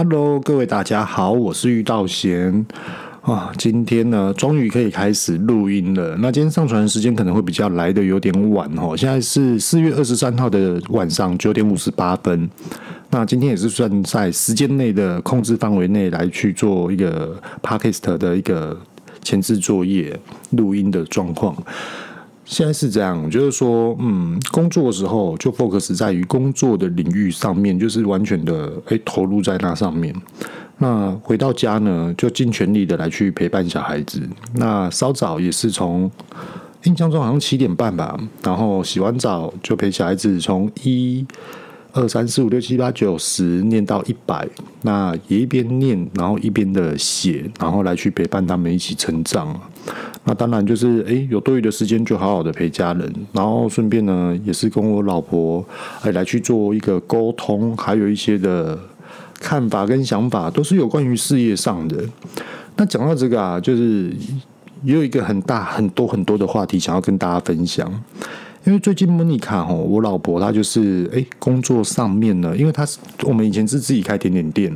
Hello，各位大家好，我是玉道贤啊。今天呢，终于可以开始录音了。那今天上传的时间可能会比较来得有点晚哦。现在是四月二十三号的晚上九点五十八分。那今天也是算在时间内的控制范围内来去做一个 Podcast 的一个前置作业录音的状况。现在是这样，就是说，嗯，工作的时候就 focus 在于工作的领域上面，就是完全的诶投入在那上面。那回到家呢，就尽全力的来去陪伴小孩子。那稍早也是从印象中好像七点半吧，然后洗完澡就陪小孩子从一。二三四五六七八九十念到一百，那也一边念，然后一边的写，然后来去陪伴他们一起成长。那当然就是，诶，有多余的时间就好好的陪家人，然后顺便呢，也是跟我老婆哎来去做一个沟通，还有一些的看法跟想法，都是有关于事业上的。那讲到这个啊，就是也有一个很大很多很多的话题想要跟大家分享。因为最近莫妮卡吼，我老婆她就是诶，工作上面呢，因为她是我们以前是自己开甜点店，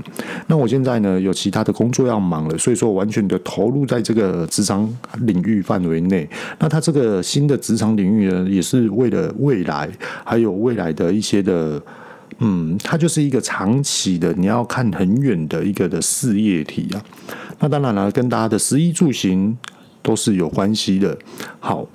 那我现在呢有其他的工作要忙了，所以说完全的投入在这个职场领域范围内。那她这个新的职场领域呢，也是为了未来，还有未来的一些的，嗯，它就是一个长期的，你要看很远的一个的事业体啊。那当然了，跟大家的食衣住行都是有关系的。好。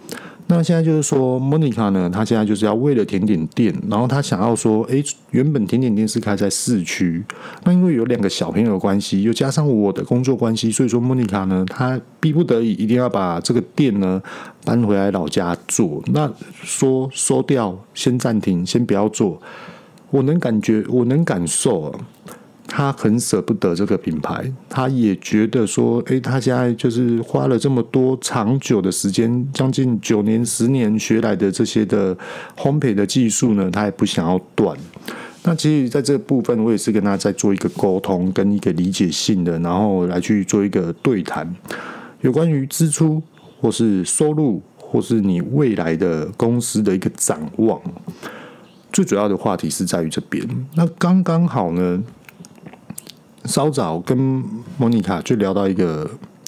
那现在就是说，莫妮卡呢，她现在就是要为了甜点店，然后她想要说，诶，原本甜点店是开在市区，那因为有两个小朋友关系，又加上我的工作关系，所以说莫妮卡呢，她逼不得已一定要把这个店呢搬回来老家做。那说收掉，先暂停，先不要做，我能感觉，我能感受。他很舍不得这个品牌，他也觉得说，诶，他现在就是花了这么多长久的时间，将近九年、十年学来的这些的烘焙的技术呢，他也不想要断。那其实，在这个部分，我也是跟他在做一个沟通，跟一个理解性的，然后来去做一个对谈，有关于支出或是收入，或是你未来的公司的一个展望。最主要的话题是在于这边。那刚刚好呢。稍早跟莫妮卡就聊到一个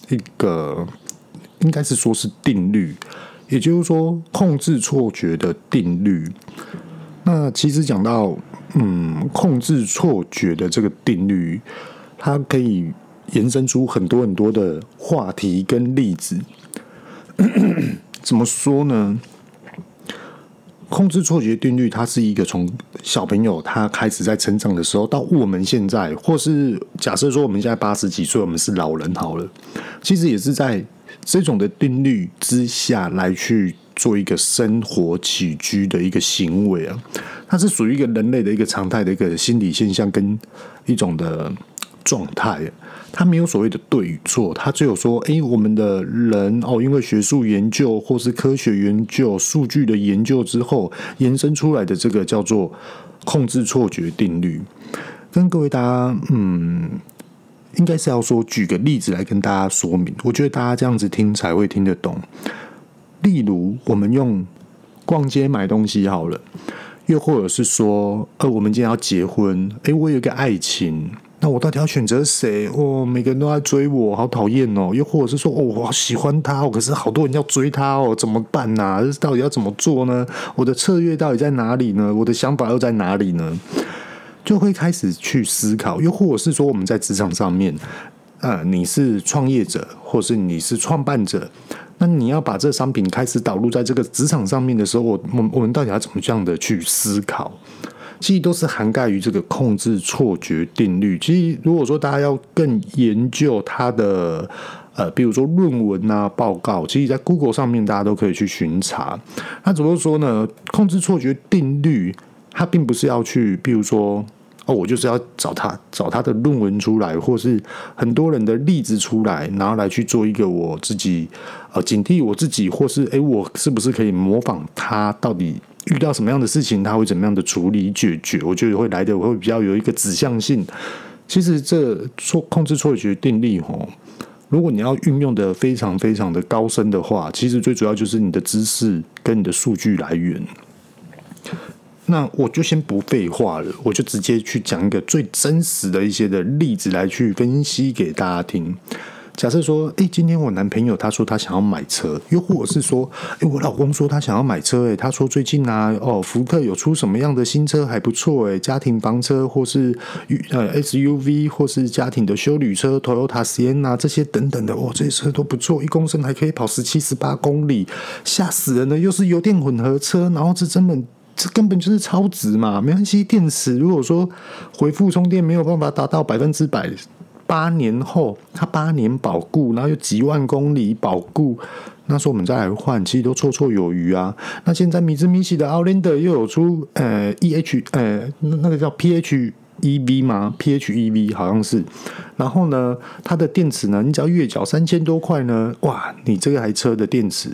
一个，应该是说是定律，也就是说控制错觉的定律。那其实讲到嗯，控制错觉的这个定律，它可以延伸出很多很多的话题跟例子。怎么说呢？控制错觉定律，它是一个从小朋友他开始在成长的时候，到我们现在，或是假设说我们现在八十几岁，我们是老人好了，其实也是在这种的定律之下来去做一个生活起居的一个行为啊，它是属于一个人类的一个常态的一个心理现象跟一种的状态。他没有所谓的对与错，他只有说：诶，我们的人哦，因为学术研究或是科学研究、数据的研究之后，延伸出来的这个叫做控制错觉定律。跟各位大家，嗯，应该是要说，举个例子来跟大家说明。我觉得大家这样子听才会听得懂。例如，我们用逛街买东西好了，又或者是说，呃，我们今天要结婚，诶，我有一个爱情。那我到底要选择谁？哦，每个人都在追我，好讨厌哦！又或者是说，哦，我好喜欢他哦，可是好多人要追他哦，怎么办呢？啊？到底要怎么做呢？我的策略到底在哪里呢？我的想法又在哪里呢？就会开始去思考。又或者是说，我们在职场上面，呃，你是创业者，或是你是创办者，那你要把这商品开始导入在这个职场上面的时候，我我我们到底要怎么样的去思考？其实都是涵盖于这个控制错觉定律。其实，如果说大家要更研究它的，呃，比如说论文啊、报告，其实，在 Google 上面大家都可以去巡查。那怎么说呢？控制错觉定律，它并不是要去，比如说，哦，我就是要找他找他的论文出来，或是很多人的例子出来，然后来去做一个我自己，呃，警惕我自己，或是，诶，我是不是可以模仿他？到底？遇到什么样的事情，他会怎么样的处理解决？我觉得会来的会比较有一个指向性。其实这错控制错觉定律哦，如果你要运用的非常非常的高深的话，其实最主要就是你的知识跟你的数据来源。那我就先不废话了，我就直接去讲一个最真实的一些的例子来去分析给大家听。假设说，诶，今天我男朋友他说他想要买车，又或者是说，诶，我老公说他想要买车，诶，他说最近啊，哦，福特有出什么样的新车还不错，诶，家庭房车或是呃 SUV 或是家庭的休旅车，Toyota Sienna 这些等等的，哦，这些车都不错，一公升还可以跑十七十八公里，吓死人了，又是油电混合车，然后这根本这根本就是超值嘛，没关系，电池如果说回复充电没有办法达到百分之百。八年后，它八年保固，然后有几万公里保固，那时候我们再来换，其实都绰绰有余啊。那现在米兹米西的 Outlander 又有出呃 E H 呃那个叫 P H E V 吗？P H E V 好像是。然后呢，它的电池呢，你只要月缴三千多块呢，哇，你这台车的电池，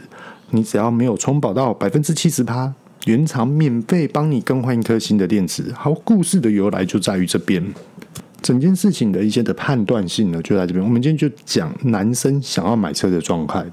你只要没有充饱到百分之七十八，原厂免费帮你更换一颗新的电池。好，故事的由来就在于这边。整件事情的一些的判断性呢，就在这边。我们今天就讲男生想要买车的状态。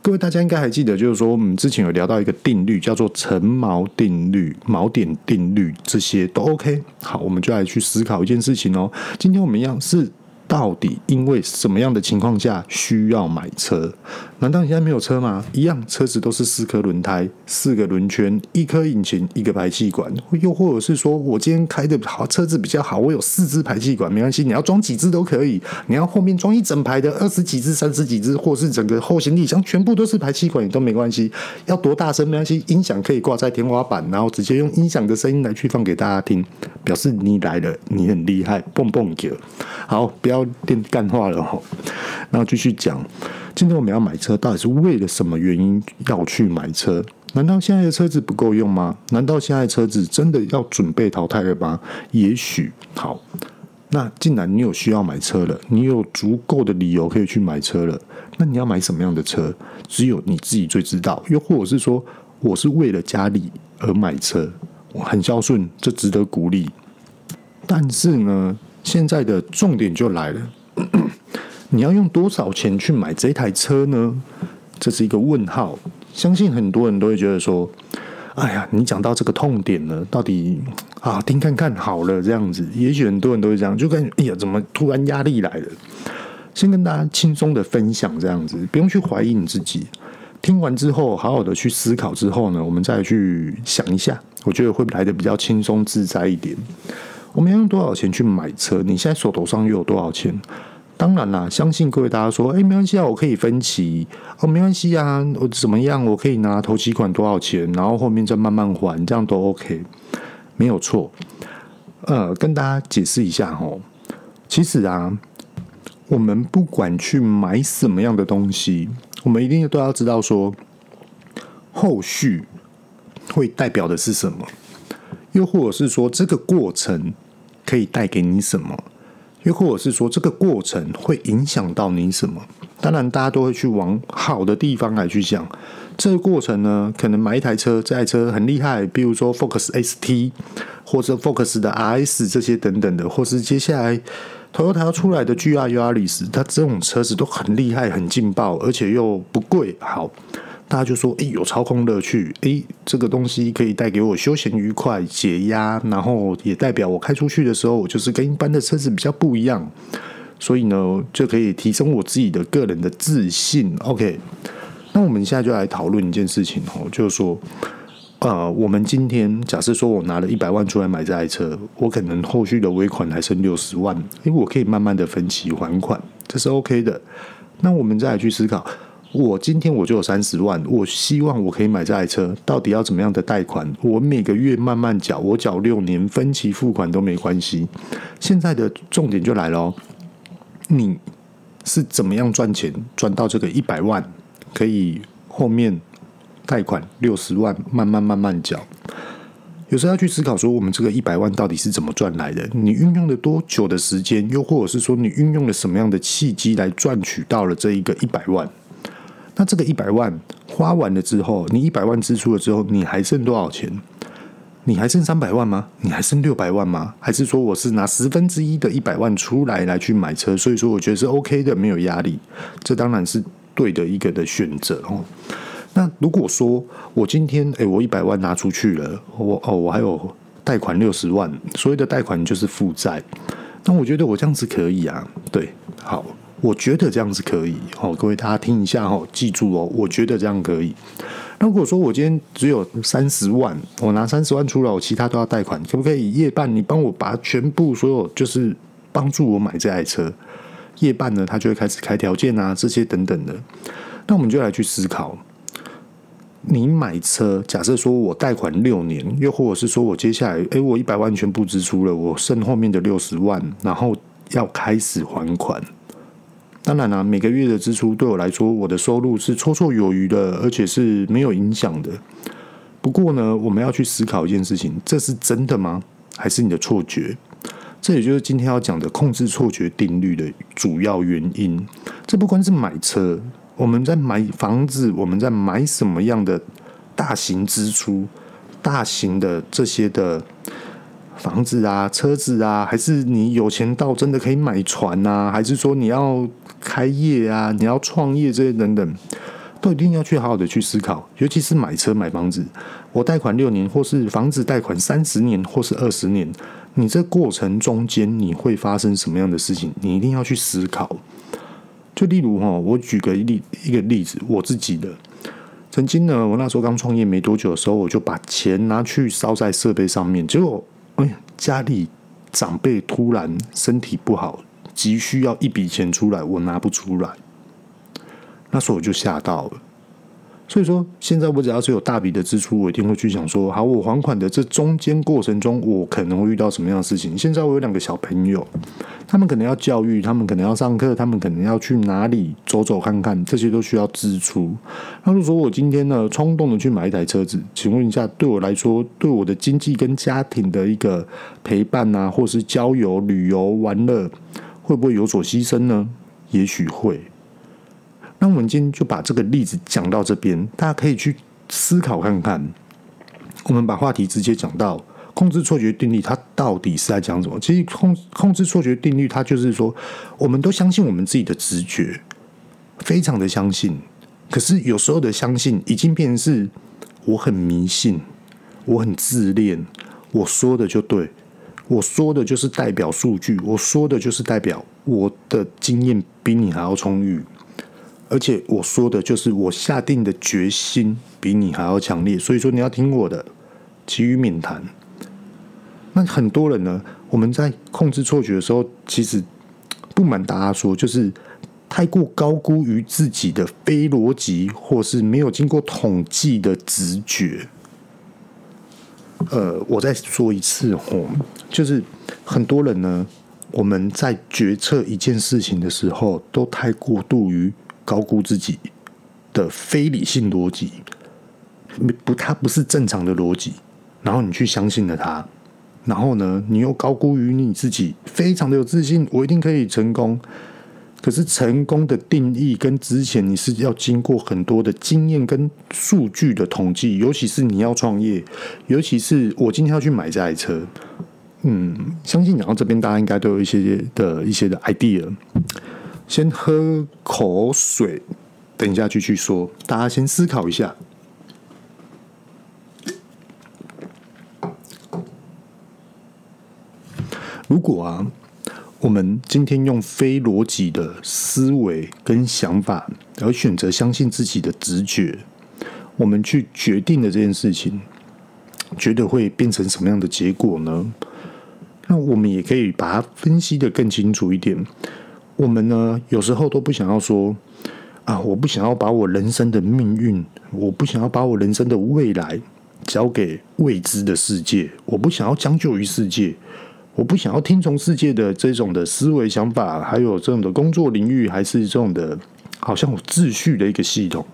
各位大家应该还记得，就是说我们之前有聊到一个定律，叫做成锚定律、锚点定律，这些都 OK。好，我们就来去思考一件事情哦。今天我们一样是。到底因为什么样的情况下需要买车？难道你现在没有车吗？一样，车子都是四颗轮胎、四个轮圈、一颗引擎、一个排气管。又或者是说我今天开的好，车子比较好，我有四支排气管，没关系，你要装几支都可以。你要后面装一整排的二十几支、三十几支，或是整个后行李箱全部都是排气管也都没关系。要多大声没关系，音响可以挂在天花板，然后直接用音响的声音来去放给大家听，表示你来了，你很厉害，蹦蹦叫。好，不要。电干话了哈，然后继续讲。今天我们要买车，到底是为了什么原因要去买车？难道现在的车子不够用吗？难道现在的车子真的要准备淘汰了吗？也许好。那既然你有需要买车了，你有足够的理由可以去买车了，那你要买什么样的车？只有你自己最知道。又或者是说，我是为了家里而买车，我很孝顺，这值得鼓励。但是呢，现在的重点就来了，你要用多少钱去买这台车呢？这是一个问号。相信很多人都会觉得说：“哎呀，你讲到这个痛点了，到底啊，听看看好了这样子。”也许很多人都会这样，就感觉哎呀，怎么突然压力来了？先跟大家轻松的分享这样子，不用去怀疑你自己。听完之后，好好的去思考之后呢，我们再去想一下，我觉得会来的比较轻松自在一点。我们要用多少钱去买车？你现在手头上又有多少钱？当然啦，相信各位大家说，哎，没关系啊，我可以分期哦，没关系啊，我怎么样？我可以拿头期款多少钱，然后后面再慢慢还，这样都 OK，没有错。呃，跟大家解释一下哦，其实啊，我们不管去买什么样的东西，我们一定都要知道说，后续会代表的是什么。又或者是说，这个过程可以带给你什么？又或者是说，这个过程会影响到你什么？当然，大家都会去往好的地方来去想。这个过程呢，可能买一台车，这台车很厉害，比如说 Focus ST，或者 Focus 的 RS 这些等等的，或是接下来 Toyota 出来的 GR Yaris，它这种车子都很厉害、很劲爆，而且又不贵。好。大家就说：“哎，有操控乐趣，哎，这个东西可以带给我休闲愉快、解压，然后也代表我开出去的时候，我就是跟一般的车子比较不一样，所以呢，就可以提升我自己的个人的自信。OK，那我们现在就来讨论一件事情哦，就是说，呃，我们今天假设说我拿了一百万出来买这台车，我可能后续的尾款还剩六十万，因为我可以慢慢的分期还款，这是 OK 的。那我们再来去思考。”我今天我就有三十万，我希望我可以买这台车，到底要怎么样的贷款？我每个月慢慢缴，我缴六年分期付款都没关系。现在的重点就来了，你是怎么样赚钱赚到这个一百万，可以后面贷款六十万，慢慢慢慢缴。有时候要去思考说，我们这个一百万到底是怎么赚来的？你运用了多久的时间？又或者是说，你运用了什么样的契机来赚取到了这一个一百万？那这个一百万花完了之后，你一百万支出了之后，你还剩多少钱？你还剩三百万吗？你还剩六百万吗？还是说我是拿十分之一的一百万出来来去买车？所以说我觉得是 OK 的，没有压力。这当然是对的一个的选择哦。那如果说我今天诶，我一百万拿出去了，我哦，我还有贷款六十万，所谓的贷款就是负债。那我觉得我这样子可以啊，对，好，我觉得这样子可以。好，各位大家听一下哦，记住哦，我觉得这样可以。那如果说我今天只有三十万，我拿三十万出来，我其他都要贷款，可不可以？夜半你帮我把全部所有就是帮助我买这台车，夜半呢，他就会开始开条件啊，这些等等的。那我们就来去思考。你买车，假设说我贷款六年，又或者是说我接下来，诶，我一百万全部支出了，我剩后面的六十万，然后要开始还款。当然啦、每个月的支出对我来说，我的收入是绰绰有余的，而且是没有影响的。不过呢，我们要去思考一件事情：这是真的吗？还是你的错觉？这也就是今天要讲的控制错觉定律的主要原因。这不光是买车。我们在买房子，我们在买什么样的大型支出、大型的这些的房子啊、车子啊，还是你有钱到真的可以买船啊？还是说你要开业啊、你要创业这些等等，都一定要去好好的去思考。尤其是买车、买房子，我贷款六年，或是房子贷款三十年，或是二十年，你这过程中间你会发生什么样的事情？你一定要去思考。就例如哈，我举个例一个例子，我自己的曾经呢，我那时候刚创业没多久的时候，我就把钱拿去烧在设备上面，结果哎，家里长辈突然身体不好，急需要一笔钱出来，我拿不出来，那时候我就吓到了。所以说，现在我只要是有大笔的支出，我一定会去想说，好，我还款的这中间过程中，我可能会遇到什么样的事情？现在我有两个小朋友，他们可能要教育，他们可能要上课，他们可能要去哪里走走看看，这些都需要支出。那如果我今天呢，冲动的去买一台车子，请问一下，对我来说，对我的经济跟家庭的一个陪伴啊，或是郊游、旅游、玩乐，会不会有所牺牲呢？也许会。那我们今天就把这个例子讲到这边，大家可以去思考看看。我们把话题直接讲到控制错觉定律，它到底是在讲什么？其实控控制错觉定律，它就是说，我们都相信我们自己的直觉，非常的相信。可是有时候的相信，已经变成是我很迷信，我很自恋，我说的就对，我说的就是代表数据，我说的就是代表我的经验比你还要充裕。而且我说的就是我下定的决心比你还要强烈，所以说你要听我的，其余免谈。那很多人呢，我们在控制错觉的时候，其实不瞒大家说，就是太过高估于自己的非逻辑，或是没有经过统计的直觉。呃，我再说一次吼，就是很多人呢，我们在决策一件事情的时候，都太过度于。高估自己的非理性逻辑，不，它不是正常的逻辑。然后你去相信了它，然后呢，你又高估于你自己，非常的有自信，我一定可以成功。可是成功的定义跟之前你是要经过很多的经验跟数据的统计，尤其是你要创业，尤其是我今天要去买这台车，嗯，相信讲到这边，大家应该都有一些的一些的 idea。先喝口水，等一下继续说。大家先思考一下。如果啊，我们今天用非逻辑的思维跟想法，而选择相信自己的直觉，我们去决定的这件事情，觉得会变成什么样的结果呢？那我们也可以把它分析得更清楚一点。我们呢，有时候都不想要说啊，我不想要把我人生的命运，我不想要把我人生的未来交给未知的世界，我不想要将就于世界，我不想要听从世界的这种的思维想法，还有这种的工作领域，还是这种的，好像有秩序的一个系统，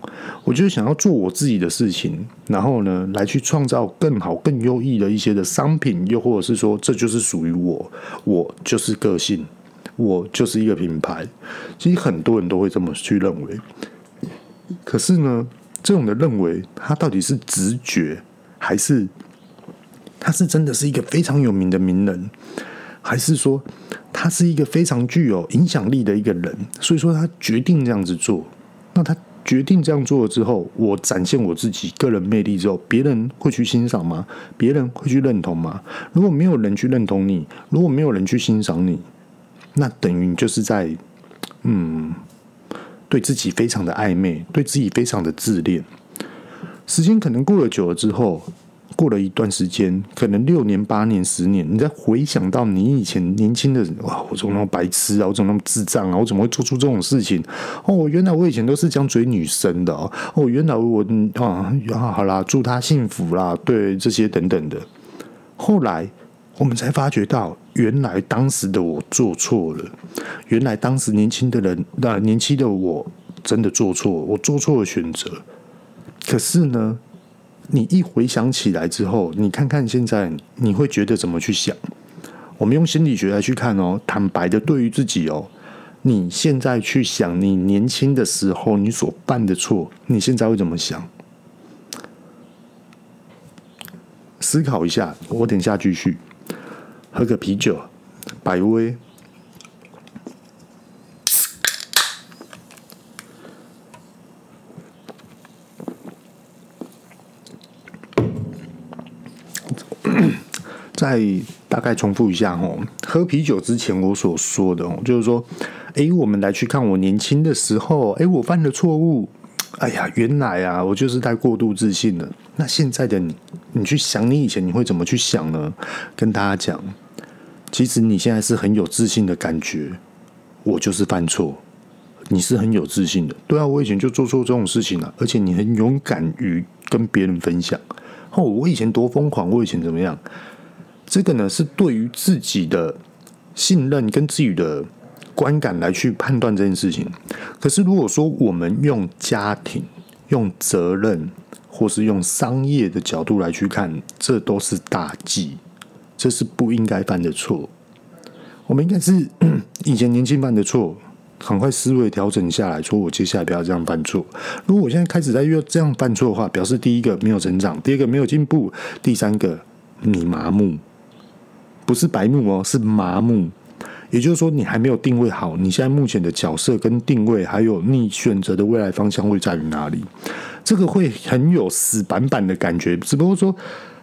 我就是想要做我自己的事情，然后呢，来去创造更好、更优异的一些的商品，又或者是说，这就是属于我，我就是个性。我就是一个品牌，其实很多人都会这么去认为。可是呢，这种的认为，它到底是直觉，还是他是真的是一个非常有名的名人，还是说他是一个非常具有影响力的一个人？所以说他决定这样子做，那他决定这样做了之后，我展现我自己个人魅力之后，别人会去欣赏吗？别人会去认同吗？如果没有人去认同你，如果没有人去欣赏你，那等于就是在，嗯，对自己非常的暧昧，对自己非常的自恋。时间可能过了久了之后。过了一段时间，可能六年、八年、十年，你再回想到你以前年轻的，哇，我怎么那么白痴啊？我怎么那么智障啊？我怎么会做出这种事情？哦，原来我以前都是这样追女生的哦。哦，原来我啊，好啦，祝她幸福啦，对这些等等的。后来我们才发觉到，原来当时的我做错了。原来当时年轻的人，那年轻的我真的做错，我做错了选择。可是呢？你一回想起来之后，你看看现在，你会觉得怎么去想？我们用心理学来去看哦，坦白的对于自己哦，你现在去想你年轻的时候你所犯的错，你现在会怎么想？思考一下，我等下继续喝个啤酒，百威。再大概重复一下哦，喝啤酒之前我所说的哦，就是说，诶，我们来去看我年轻的时候，诶，我犯了错误，哎呀，原来啊，我就是太过度自信了。那现在的你，你去想你以前你会怎么去想呢？跟大家讲，其实你现在是很有自信的感觉，我就是犯错，你是很有自信的。对啊，我以前就做错这种事情了，而且你很勇敢于跟别人分享。哦，我以前多疯狂，我以前怎么样？这个呢，是对于自己的信任跟自己的观感来去判断这件事情。可是如果说我们用家庭、用责任，或是用商业的角度来去看，这都是大忌，这是不应该犯的错。我们应该是以前年轻犯的错，很快思维调整下来，说我接下来不要这样犯错。如果我现在开始在又这样犯错的话，表示第一个没有成长，第二个没有进步，第三个你麻木。不是白目哦，是麻木。也就是说，你还没有定位好你现在目前的角色跟定位，还有你选择的未来方向会在于哪里？这个会很有死板板的感觉。只不过说，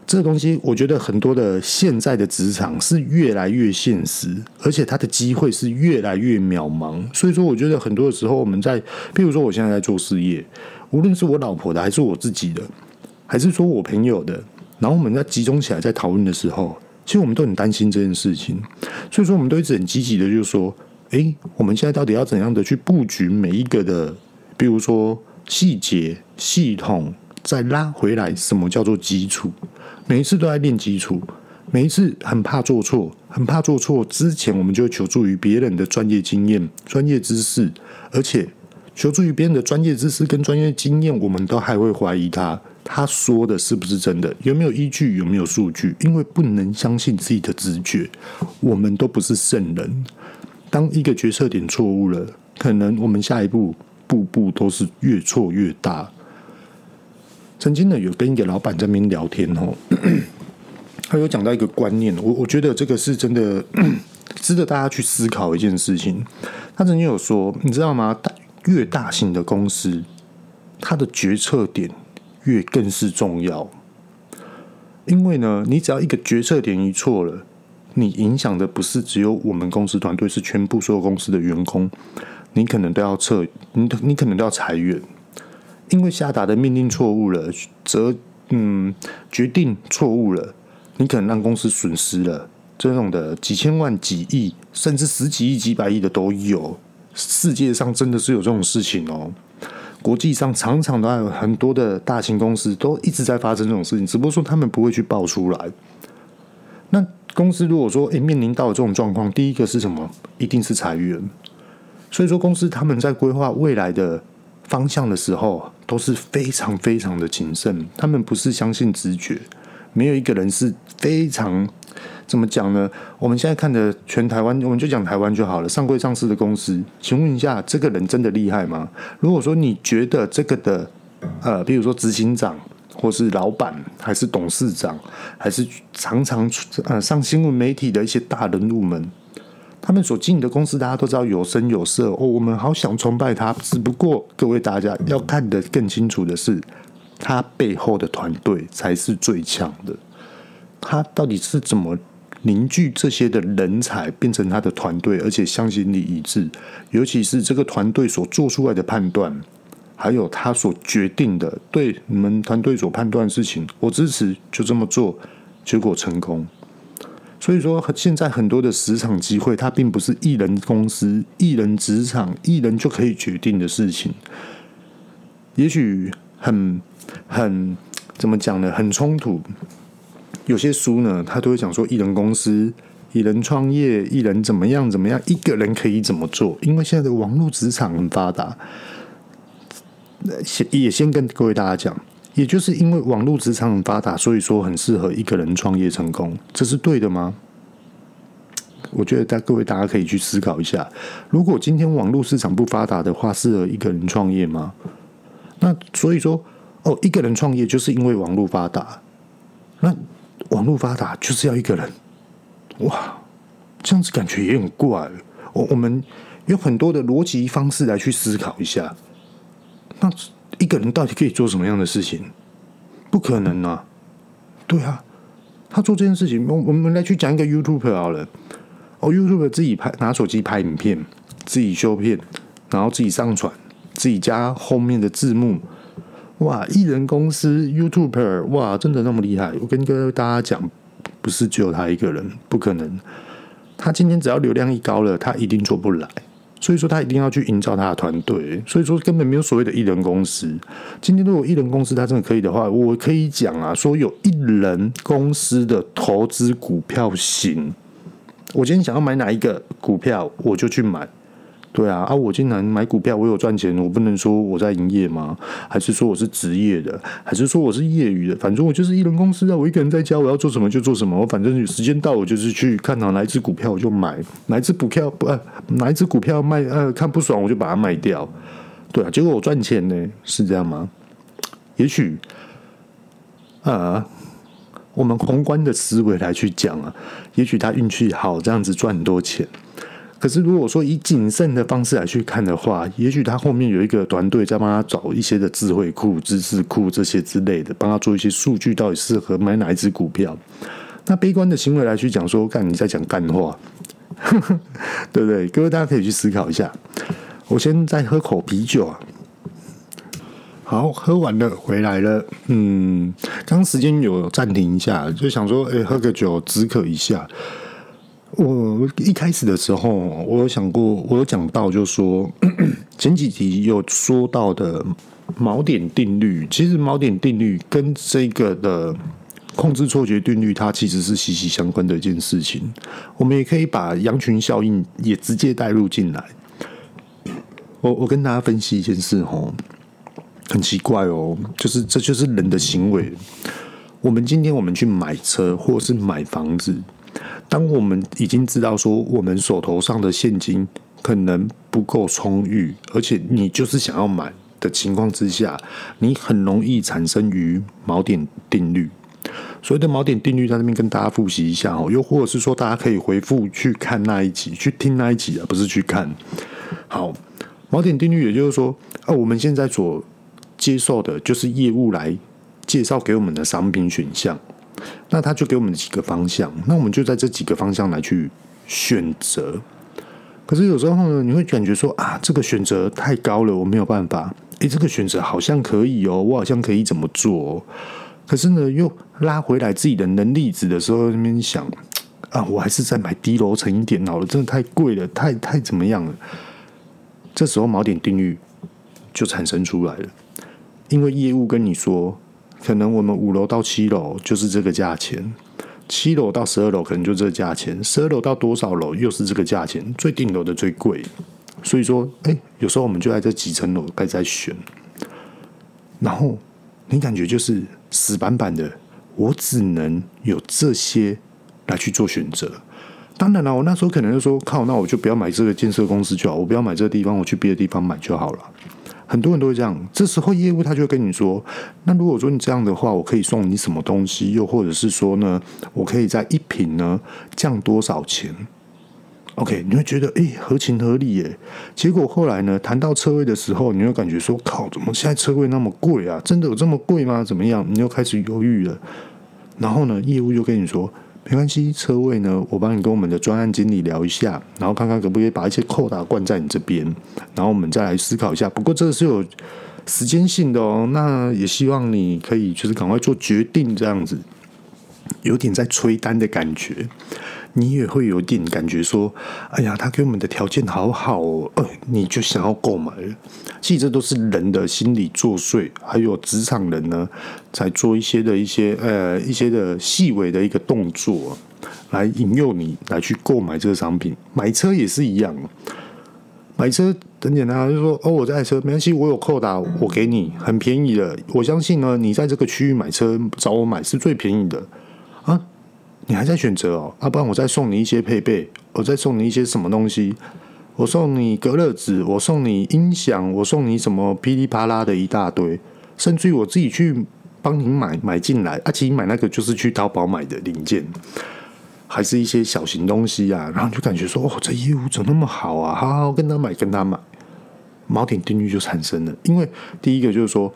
这个东西，我觉得很多的现在的职场是越来越现实，而且它的机会是越来越渺茫。所以说，我觉得很多的时候，我们在，譬如说，我现在在做事业，无论是我老婆的，还是我自己的，还是说我朋友的，然后我们在集中起来在讨论的时候。其实我们都很担心这件事情，所以说我们都一直很积极的，就是说，诶，我们现在到底要怎样的去布局每一个的，比如说细节、系统，再拉回来，什么叫做基础？每一次都在练基础，每一次很怕做错，很怕做错之前，我们就求助于别人的专业经验、专业知识，而且求助于别人的专业知识跟专业经验，我们都还会怀疑他。他说的是不是真的？有没有依据？有没有数据？因为不能相信自己的直觉。我们都不是圣人。当一个决策点错误了，可能我们下一步步步都是越错越大。曾经呢，有跟一个老板在那边聊天哦，他有讲到一个观念，我我觉得这个是真的 值得大家去思考一件事情。他曾经有说，你知道吗？越大型的公司，它的决策点。越更是重要，因为呢，你只要一个决策点一错了，你影响的不是只有我们公司团队，是全部所有公司的员工，你可能都要撤，你你可能都要裁员，因为下达的命令错误了，则嗯决定错误了，你可能让公司损失了这种的几千万、几亿，甚至十几亿、几百亿的都有，世界上真的是有这种事情哦。国际上常常都有很多的大型公司都一直在发生这种事情，只不过说他们不会去爆出来。那公司如果说诶面临到这种状况，第一个是什么？一定是裁员。所以说公司他们在规划未来的方向的时候都是非常非常的谨慎，他们不是相信直觉，没有一个人是非常。怎么讲呢？我们现在看的全台湾，我们就讲台湾就好了。上柜上市的公司，请问一下，这个人真的厉害吗？如果说你觉得这个的，呃，比如说执行长，或是老板，还是董事长，还是常常出呃上新闻媒体的一些大人物们，他们所经营的公司，大家都知道有声有色哦，我们好想崇拜他。只不过各位大家要看得更清楚的是，他背后的团队才是最强的。他到底是怎么凝聚这些的人才，变成他的团队，而且向心力一致？尤其是这个团队所做出来的判断，还有他所决定的，对你们团队所判断的事情，我支持，就这么做，结果成功。所以说，现在很多的职场机会，它并不是一人公司、一人职场、一人就可以决定的事情。也许很很怎么讲呢？很冲突。有些书呢，他都会讲说，一人公司、一人创业、一人怎么样怎么样，一个人可以怎么做？因为现在的网络职场很发达。先也先跟各位大家讲。也就是因为网络职场很发达，所以说很适合一个人创业成功，这是对的吗？我觉得大各位大家可以去思考一下，如果今天网络市场不发达的话，适合一个人创业吗？那所以说，哦，一个人创业就是因为网络发达，那网络发达就是要一个人，哇，这样子感觉也很怪。我我们有很多的逻辑方式来去思考一下，那。一个人到底可以做什么样的事情？不可能啊！对啊，他做这件事情，我我们来去讲一个 YouTube 好了。哦，YouTube 自己拍，拿手机拍影片，自己修片，然后自己上传，自己加后面的字幕。哇，艺人公司 YouTuber，哇，真的那么厉害？我跟各位大家讲，不是只有他一个人，不可能。他今天只要流量一高了，他一定做不来。所以说他一定要去营造他的团队，所以说根本没有所谓的艺人公司。今天如果艺人公司他真的可以的话，我可以讲啊，说有一人公司的投资股票型，我今天想要买哪一个股票，我就去买。对啊，啊，我今天买股票，我有赚钱，我不能说我在营业吗？还是说我是职业的？还是说我是业余的？反正我就是一人公司啊，我一个人在家，我要做什么就做什么。我反正有时间到，我就是去看到哪一只股票我就买，哪一只股票不，呃，哪一只股票卖，呃，看不爽我就把它卖掉。对啊，结果我赚钱呢，是这样吗？也许啊，我们宏观的思维来去讲啊，也许他运气好，这样子赚很多钱。可是，如果说以谨慎的方式来去看的话，也许他后面有一个团队在帮他找一些的智慧库、知识库这些之类的，帮他做一些数据，到底适合买哪一只股票。那悲观的行为来去讲说，干你在讲干话，对不对？各位大家可以去思考一下。我先再喝口啤酒啊。好，喝完了回来了。嗯，刚时间有暂停一下，就想说，哎，喝个酒止渴一下。我一开始的时候，我有想过，我有讲到，就说 前几集有说到的锚点定律，其实锚点定律跟这个的控制错觉定律，它其实是息息相关的一件事情。我们也可以把羊群效应也直接带入进来。我我跟大家分析一件事哦，很奇怪哦，就是这就是人的行为。我们今天我们去买车或是买房子。当我们已经知道说我们手头上的现金可能不够充裕，而且你就是想要买的情况之下，你很容易产生于锚点定律。所谓的锚点定律，在这边跟大家复习一下哦，又或者是说，大家可以回复去看那一集，去听那一集而不是去看。好，锚点定律，也就是说，啊，我们现在所接受的就是业务来介绍给我们的商品选项。那他就给我们几个方向，那我们就在这几个方向来去选择。可是有时候呢，你会感觉说啊，这个选择太高了，我没有办法。诶，这个选择好像可以哦，我好像可以怎么做？可是呢，又拉回来自己的能力值的时候，那边想啊，我还是再买低楼层一点好了，真的太贵了，太太怎么样了？这时候锚点定律就产生出来了，因为业务跟你说。可能我们五楼到七楼就是这个价钱，七楼到十二楼可能就这个价钱，十二楼到多少楼又是这个价钱，最顶楼的最贵。所以说，哎，有时候我们就在这几层楼该在选，然后你感觉就是死板板的，我只能有这些来去做选择。当然了，我那时候可能就说，靠，那我就不要买这个建设公司就好，我不要买这个地方，我去别的地方买就好了。很多人都会这样，这时候业务他就会跟你说：“那如果说你这样的话，我可以送你什么东西？又或者是说呢，我可以在一瓶呢降多少钱？” OK，你会觉得诶、合情合理耶。结果后来呢，谈到车位的时候，你会感觉说靠，怎么现在车位那么贵啊？真的有这么贵吗？怎么样？你又开始犹豫了。然后呢，业务又跟你说没关系，车位呢，我帮你跟我们的专案经理聊一下，然后看看可不可以把一些扣打灌在你这边，然后我们再来思考一下。不过这个是有时间性的哦，那也希望你可以就是赶快做决定，这样子有点在催单的感觉。你也会有点感觉说，哎呀，他给我们的条件好好哦，呃，你就想要购买了。其实这都是人的心理作祟，还有职场人呢，在做一些的一些呃一些的细微的一个动作，来引诱你来去购买这个商品。买车也是一样，买车很简单啊，就是说哦，我这台车没关系，我有扣打，我给你很便宜的。我相信呢，你在这个区域买车找我买是最便宜的。你还在选择哦？要、啊、不然我再送你一些配备，我再送你一些什么东西？我送你隔热纸，我送你音响，我送你什么噼里啪啦的一大堆，甚至于我自己去帮你买买进来。啊，其实买那个就是去淘宝买的零件，还是一些小型东西啊。然后就感觉说，哦，这业务怎么那么好啊？好好跟他买，跟他买，锚点定律就产生了。因为第一个就是说，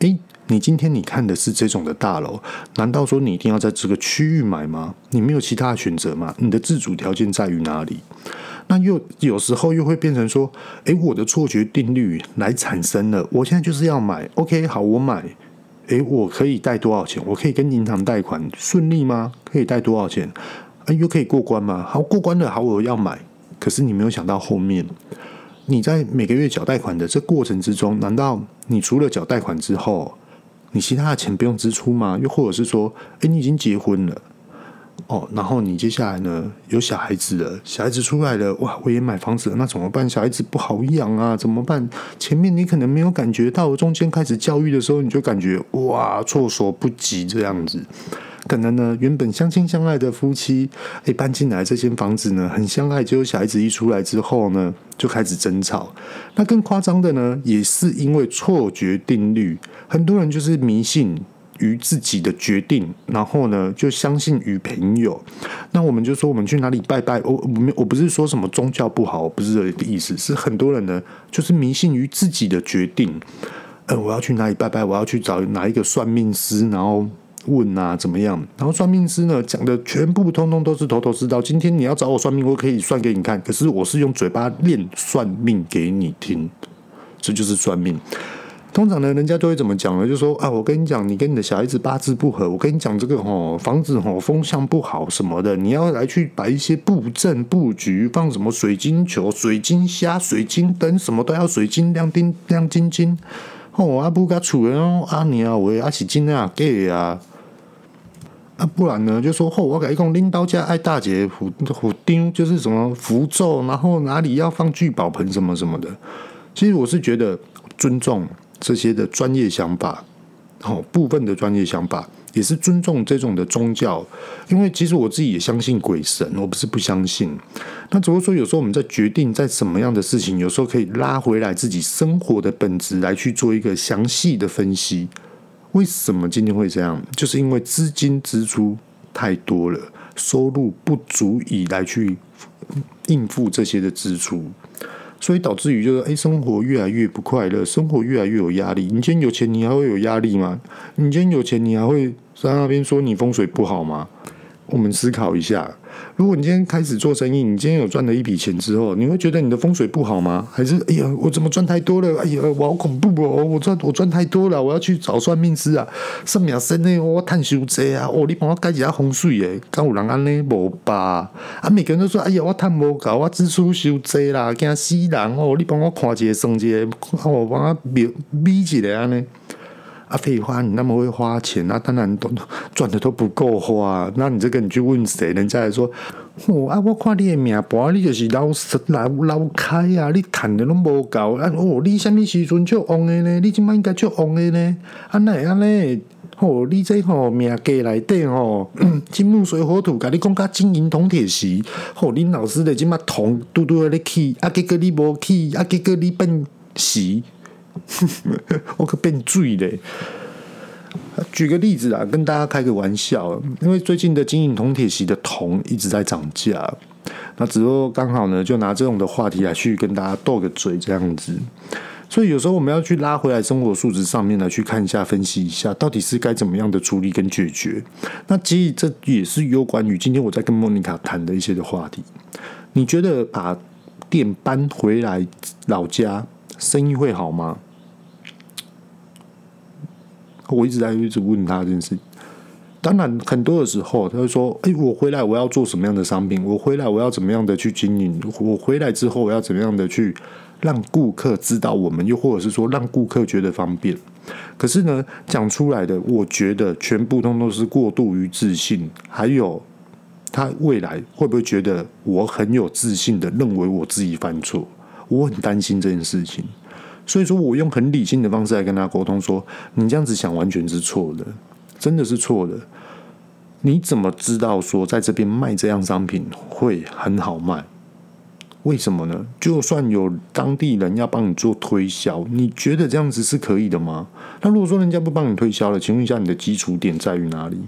诶。你今天你看的是这种的大楼，难道说你一定要在这个区域买吗？你没有其他的选择吗？你的自主条件在于哪里？那又有时候又会变成说，诶，我的错觉定律来产生了，我现在就是要买，OK，好，我买，诶，我可以贷多少钱？我可以跟银行贷款顺利吗？可以贷多少钱？诶，又可以过关吗？好，过关了，好，我要买。可是你没有想到后面，你在每个月缴贷款的这过程之中，难道你除了缴贷款之后，你其他的钱不用支出吗？又或者是说，诶，你已经结婚了，哦，然后你接下来呢，有小孩子了，小孩子出来了，哇，我也买房子了，那怎么办？小孩子不好养啊，怎么办？前面你可能没有感觉到，中间开始教育的时候，你就感觉哇，措手不及这样子。可能呢，原本相亲相爱的夫妻，诶，搬进来这间房子呢，很相爱。结果小孩子一出来之后呢，就开始争吵。那更夸张的呢，也是因为错觉定律。很多人就是迷信于自己的决定，然后呢，就相信于朋友。那我们就说，我们去哪里拜拜？我我我不是说什么宗教不好，不是这个意思。是很多人呢，就是迷信于自己的决定。呃，我要去哪里拜拜？我要去找哪一个算命师？然后。问啊，怎么样？然后算命师呢，讲的全部通通都是头头是道。今天你要找我算命，我可以算给你看。可是我是用嘴巴练算命给你听，这就是算命。通常呢，人家都会怎么讲呢？就说啊，我跟你讲，你跟你的小孩子八字不合。我跟你讲这个吼，房子吼风向不好什么的，你要来去摆一些布阵布局，放什么水晶球、水晶虾、水晶灯，什么都要水晶亮晶亮晶晶。哦，阿不甲厝的哦，阿尼啊，我阿是真的啊假的啊。啊，不然呢？就说，哦，我跟你讲，领导家爱大姐符符钉，就是什么符咒，然后哪里要放聚宝盆什么什么的。其实我是觉得尊重这些的专业想法，哦，部分的专业想法也是尊重这种的宗教，因为其实我自己也相信鬼神，我不是不相信。那只不过说，有时候我们在决定在什么样的事情，有时候可以拉回来自己生活的本质来去做一个详细的分析。为什么今天会这样？就是因为资金支出太多了，收入不足以来去应付这些的支出，所以导致于就是，哎，生活越来越不快乐，生活越来越有压力。你今天有钱，你还会有压力吗？你今天有钱，你还会在那边说你风水不好吗？我们思考一下。如果你今天开始做生意，你今天有赚了一笔钱之后，你会觉得你的风水不好吗？还是哎呀，我怎么赚太多了？哎呀，我好恐怖哦！我赚我赚太多了，我要去找算命师啊！算命师呢，我探修这啊！哦，你帮我改一下风水诶，敢有人安尼无吧？啊，每个人都说，哎呀，我探无够，我支出修这啦，惊死人哦！你帮我看一下算一下，哦，帮我比比一下安尼。啊，废话，你那么会花钱，那当然都赚的都不够花。那你这个你去问谁？人家来说，哦啊，我看你的命盘，你就是老老老开啊，你赚的拢无够。啊哦，你什么时阵就旺的呢？你今晚应该就旺的呢？啊那安尼，哦，你这吼命格内底吼，金木水火土，甲你讲甲金银铜铁石，哦，恁老师的今嘛铜拄拄的咧去，啊结果你无去，啊结果你变锡。我可变醉嘞！举个例子啊，跟大家开个玩笑，因为最近的金银铜铁锡的铜一直在涨价，那只不过刚好呢，就拿这种的话题来去跟大家斗个嘴这样子。所以有时候我们要去拉回来生活素质上面来去看一下、分析一下，到底是该怎么样的处理跟解决。那其实这也是有关于今天我在跟莫妮卡谈的一些的话题。你觉得把店搬回来老家，生意会好吗？我一直在一直问他这件事。当然，很多的时候他会说：“哎，我回来我要做什么样的商品？我回来我要怎么样的去经营？我回来之后我要怎么样的去让顾客知道我们？又或者是说让顾客觉得方便？”可是呢，讲出来的，我觉得全部通通是过度于自信，还有他未来会不会觉得我很有自信的认为我自己犯错？我很担心这件事情。所以说我用很理性的方式来跟他沟通，说你这样子想完全是错的，真的是错的。你怎么知道说在这边卖这样商品会很好卖？为什么呢？就算有当地人要帮你做推销，你觉得这样子是可以的吗？那如果说人家不帮你推销了，请问一下你的基础点在于哪里？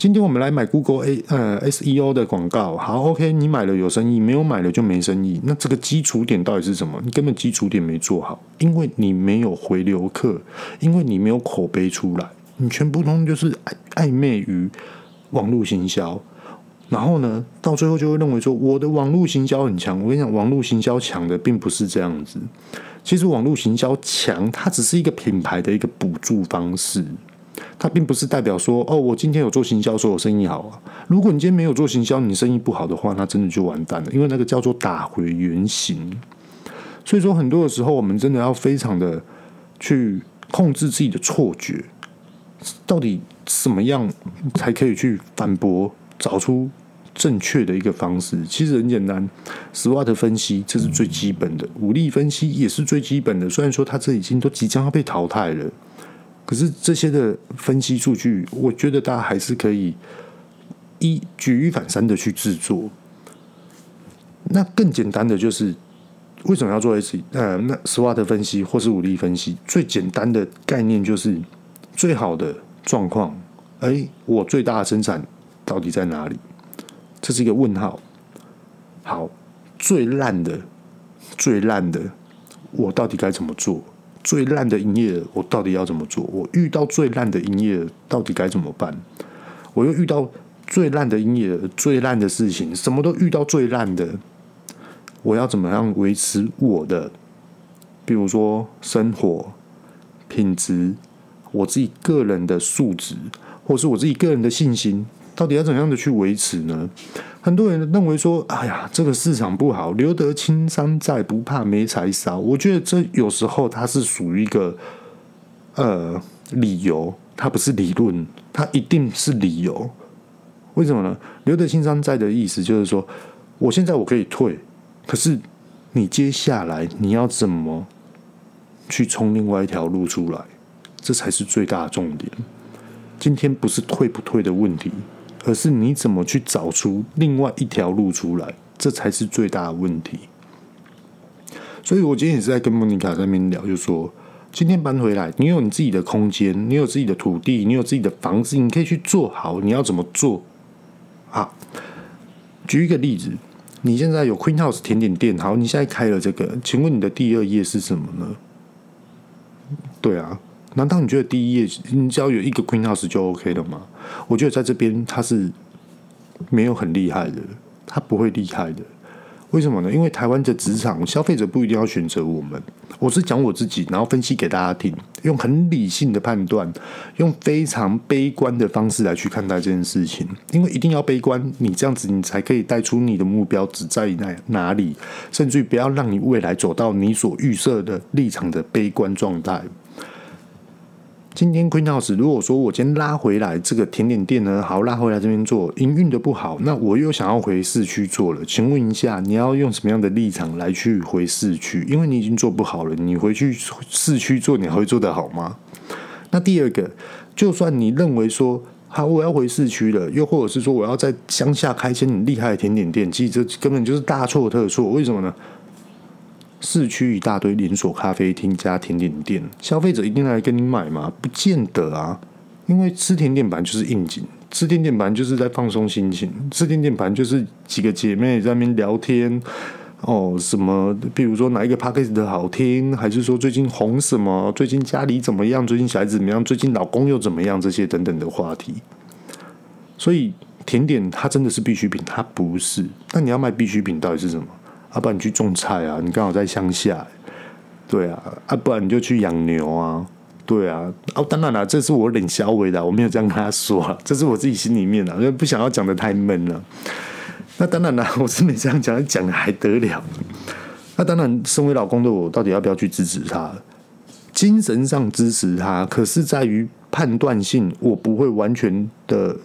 今天我们来买 Google A 呃 SEO 的广告，好 OK，你买了有生意，没有买了就没生意。那这个基础点到底是什么？你根本基础点没做好，因为你没有回流客，因为你没有口碑出来，你全部通就是暧昧于网络行销。然后呢，到最后就会认为说我的网络行销很强。我跟你讲，网络行销强的并不是这样子。其实网络行销强，它只是一个品牌的一个补助方式。它并不是代表说，哦，我今天有做行销，说我生意好啊。如果你今天没有做行销，你生意不好的话，那真的就完蛋了，因为那个叫做打回原形。所以说，很多的时候，我们真的要非常的去控制自己的错觉，到底什么样才可以去反驳，找出正确的一个方式。其实很简单，SWOT 分析这是最基本的，武力分析也是最基本的。虽然说它这已经都即将要被淘汰了。可是这些的分析数据，我觉得大家还是可以一举一反三的去制作。那更简单的就是为什么要做 S 呃，那 SWOT 分析或是武力分析，最简单的概念就是最好的状况，哎，我最大的生产到底在哪里？这是一个问号。好，最烂的，最烂的，我到底该怎么做？最烂的营业，我到底要怎么做？我遇到最烂的营业，到底该怎么办？我又遇到最烂的营业，最烂的事情，什么都遇到最烂的，我要怎么样维持我的，比如说生活品质，我自己个人的素质，或是我自己个人的信心？到底要怎样的去维持呢？很多人认为说：“哎呀，这个市场不好，留得青山在，不怕没柴烧。”我觉得这有时候它是属于一个呃理由，它不是理论，它一定是理由。为什么呢？留得青山在的意思就是说，我现在我可以退，可是你接下来你要怎么去冲另外一条路出来？这才是最大的重点。今天不是退不退的问题。而是你怎么去找出另外一条路出来，这才是最大的问题。所以我今天也是在跟莫妮卡在那边聊，就说今天搬回来，你有你自己的空间，你有自己的土地，你有自己的房子，你可以去做好。你要怎么做？好，举一个例子，你现在有 Queen House 甜点店，好，你现在开了这个，请问你的第二页是什么呢？对啊。难道你觉得第一页你只要有一个 Queen House 就 OK 了吗？我觉得在这边它是没有很厉害的，它不会厉害的。为什么呢？因为台湾的职场消费者不一定要选择我们。我是讲我自己，然后分析给大家听，用很理性的判断，用非常悲观的方式来去看待这件事情。因为一定要悲观，你这样子你才可以带出你的目标只在哪哪里，甚至于不要让你未来走到你所预设的立场的悲观状态。今天 Queen House，如果说我今天拉回来这个甜点店呢，好，拉回来这边做，营运的不好，那我又想要回市区做了，请问一下，你要用什么样的立场来去回市区？因为你已经做不好了，你回去市区做，你还会做得好吗？那第二个，就算你认为说，好，我要回市区了，又或者是说我要在乡下开间很厉害的甜点店，其实这根本就是大错特错，为什么呢？市区一大堆连锁咖啡厅加甜点店，消费者一定来跟你买吗？不见得啊，因为吃甜点本来就是应景，吃甜点盘就是在放松心情，吃甜点盘就是几个姐妹在那边聊天。哦，什么？比如说哪一个 podcast 的好听，还是说最近红什么？最近家里怎么样？最近小孩子怎么样？最近老公又怎么样？这些等等的话题。所以甜点它真的是必需品，它不是。那你要卖必需品到底是什么？啊，不然你去种菜啊，你刚好在乡下，对啊，啊，不然你就去养牛啊，对啊。哦，当然了，这是我冷小伟的，我没有这样跟他说，这是我自己心里面的，因为不想要讲得太闷了。那当然了，我是没这样讲，讲的还得了。那当然，身为老公的我，到底要不要去支持他？精神上支持他，可是在于判断性，我不会完全的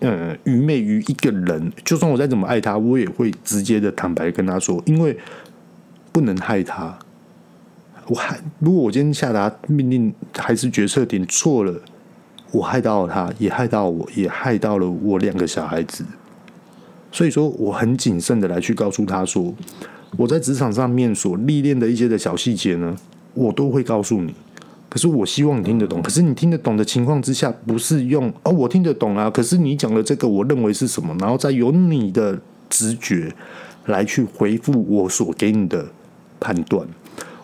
呃愚昧于一个人。就算我再怎么爱他，我也会直接的坦白跟他说，因为不能害他。我害，如果我今天下达命令还是决策点错了，我害到了他，也害到我，也害到了我两个小孩子。所以说，我很谨慎的来去告诉他说，我在职场上面所历练的一些的小细节呢，我都会告诉你。可是我希望你听得懂。可是你听得懂的情况之下，不是用哦，我听得懂啊。可是你讲的这个，我认为是什么？然后再由你的直觉来去回复我所给你的判断。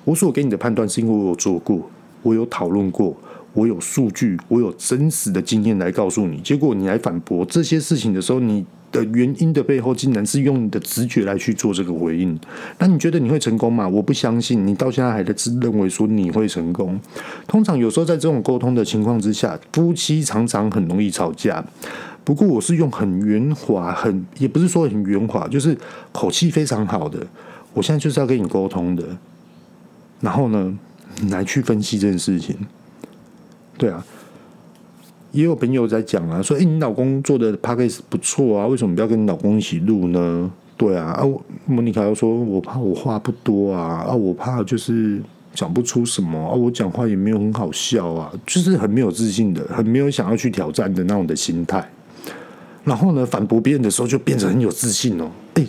我所给你的判断是因为我有做过，我有讨论过，我有数据，我有真实的经验来告诉你。结果你来反驳这些事情的时候，你。的原因的背后，竟然是用你的直觉来去做这个回应。那你觉得你会成功吗？我不相信。你到现在还在自认为说你会成功。通常有时候在这种沟通的情况之下，夫妻常常很容易吵架。不过我是用很圆滑，很也不是说很圆滑，就是口气非常好的。我现在就是要跟你沟通的。然后呢，来去分析这件事情。对啊。也有朋友在讲啊，说：“诶，你老公做的 podcast 不错啊，为什么不要跟你老公一起录呢？”对啊，啊，莫妮卡又说：“我怕我话不多啊，啊，我怕就是讲不出什么啊，我讲话也没有很好笑啊，就是很没有自信的，很没有想要去挑战的那种的心态。然后呢，反驳别人的时候就变成很有自信哦。诶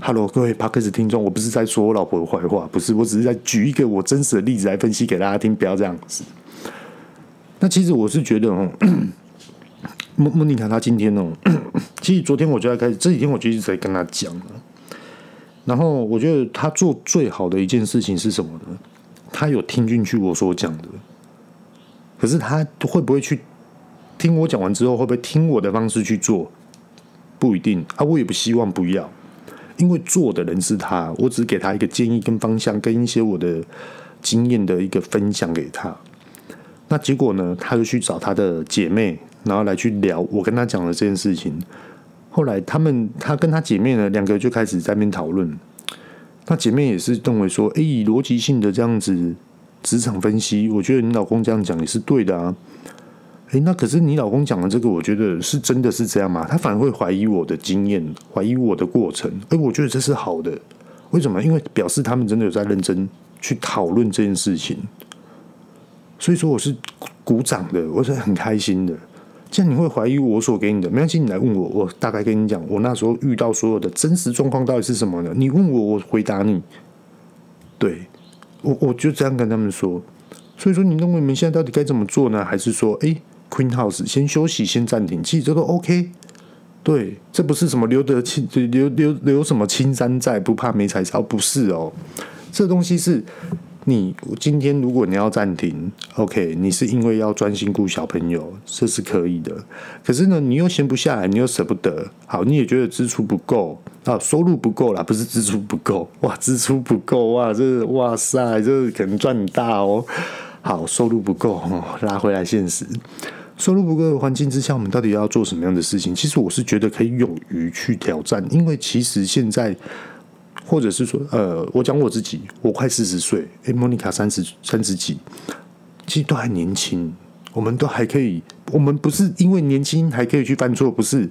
，Hello，各位 podcast 听众，我不是在说我老婆的坏话，不是，我只是在举一个我真实的例子来分析给大家听，不要这样子。”那其实我是觉得哦，莫莫妮卡她今天哦，其实昨天我就在开始，这几天我就一直在跟她讲了。然后我觉得她做最好的一件事情是什么呢？她有听进去我所讲的，可是她会不会去听我讲完之后，会不会听我的方式去做？不一定啊，我也不希望不要，因为做的人是她，我只给她一个建议跟方向，跟一些我的经验的一个分享给她。那结果呢？他就去找他的姐妹，然后来去聊我跟他讲的这件事情。后来他们，他跟他姐妹呢，两个就开始在那边讨论。那姐妹也是认为说，诶，以逻辑性的这样子职场分析，我觉得你老公这样讲也是对的啊。诶，那可是你老公讲的这个，我觉得是真的是这样吗？他反而会怀疑我的经验，怀疑我的过程。诶，我觉得这是好的。为什么？因为表示他们真的有在认真去讨论这件事情。所以说我是鼓掌的，我是很开心的。既然你会怀疑我所给你的，没关系，你来问我，我大概跟你讲，我那时候遇到所有的真实状况到底是什么呢？你问我，我回答你。对，我我就这样跟他们说。所以说，你认为你们现在到底该怎么做呢？还是说，哎，Queen House 先休息，先暂停，其实这都 OK。对，这不是什么留得青，留留留什么青山在，不怕没柴烧，不是哦。这东西是。你今天如果你要暂停，OK，你是因为要专心顾小朋友，这是可以的。可是呢，你又闲不下来，你又舍不得，好，你也觉得支出不够啊，收入不够啦，不是支出不够，哇，支出不够哇，这哇塞，这可能赚大哦。好，收入不够，拉回来现实，收入不够的环境之下，我们到底要做什么样的事情？其实我是觉得可以勇于去挑战，因为其实现在。或者是说，呃，我讲我自己，我快四十岁，诶，莫妮卡三十三十几，其实都还年轻，我们都还可以，我们不是因为年轻还可以去犯错，不是，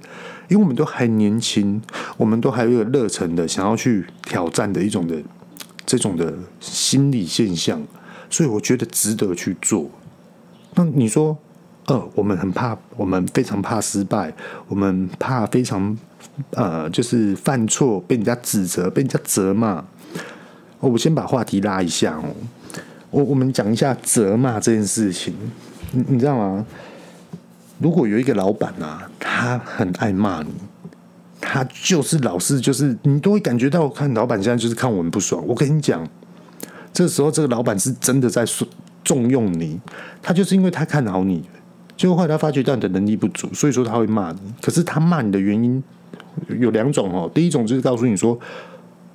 因为我们都还年轻，我们都还有热忱的想要去挑战的一种的这种的心理现象，所以我觉得值得去做。那你说，呃，我们很怕，我们非常怕失败，我们怕非常。呃，就是犯错被人家指责，被人家责骂。我先把话题拉一下哦。我我们讲一下责骂这件事情，你你知道吗？如果有一个老板啊，他很爱骂你，他就是老是就是你都会感觉到，看老板现在就是看我们不爽。我跟你讲，这时候这个老板是真的在重用你，他就是因为他看好你，结果后来他发觉到你的能力不足，所以说他会骂你。可是他骂你的原因有两种哦，第一种就是告诉你说，